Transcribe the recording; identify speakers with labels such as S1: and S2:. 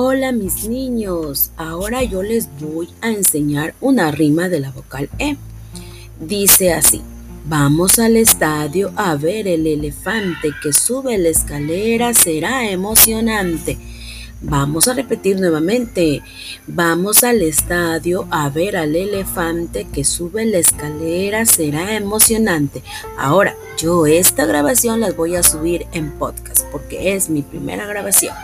S1: Hola mis niños, ahora yo les voy a enseñar una rima de la vocal E. Dice así, vamos al estadio a ver el elefante que sube la escalera, será emocionante. Vamos a repetir nuevamente, vamos al estadio a ver al elefante que sube la escalera, será emocionante. Ahora, yo esta grabación las voy a subir en podcast porque es mi primera grabación.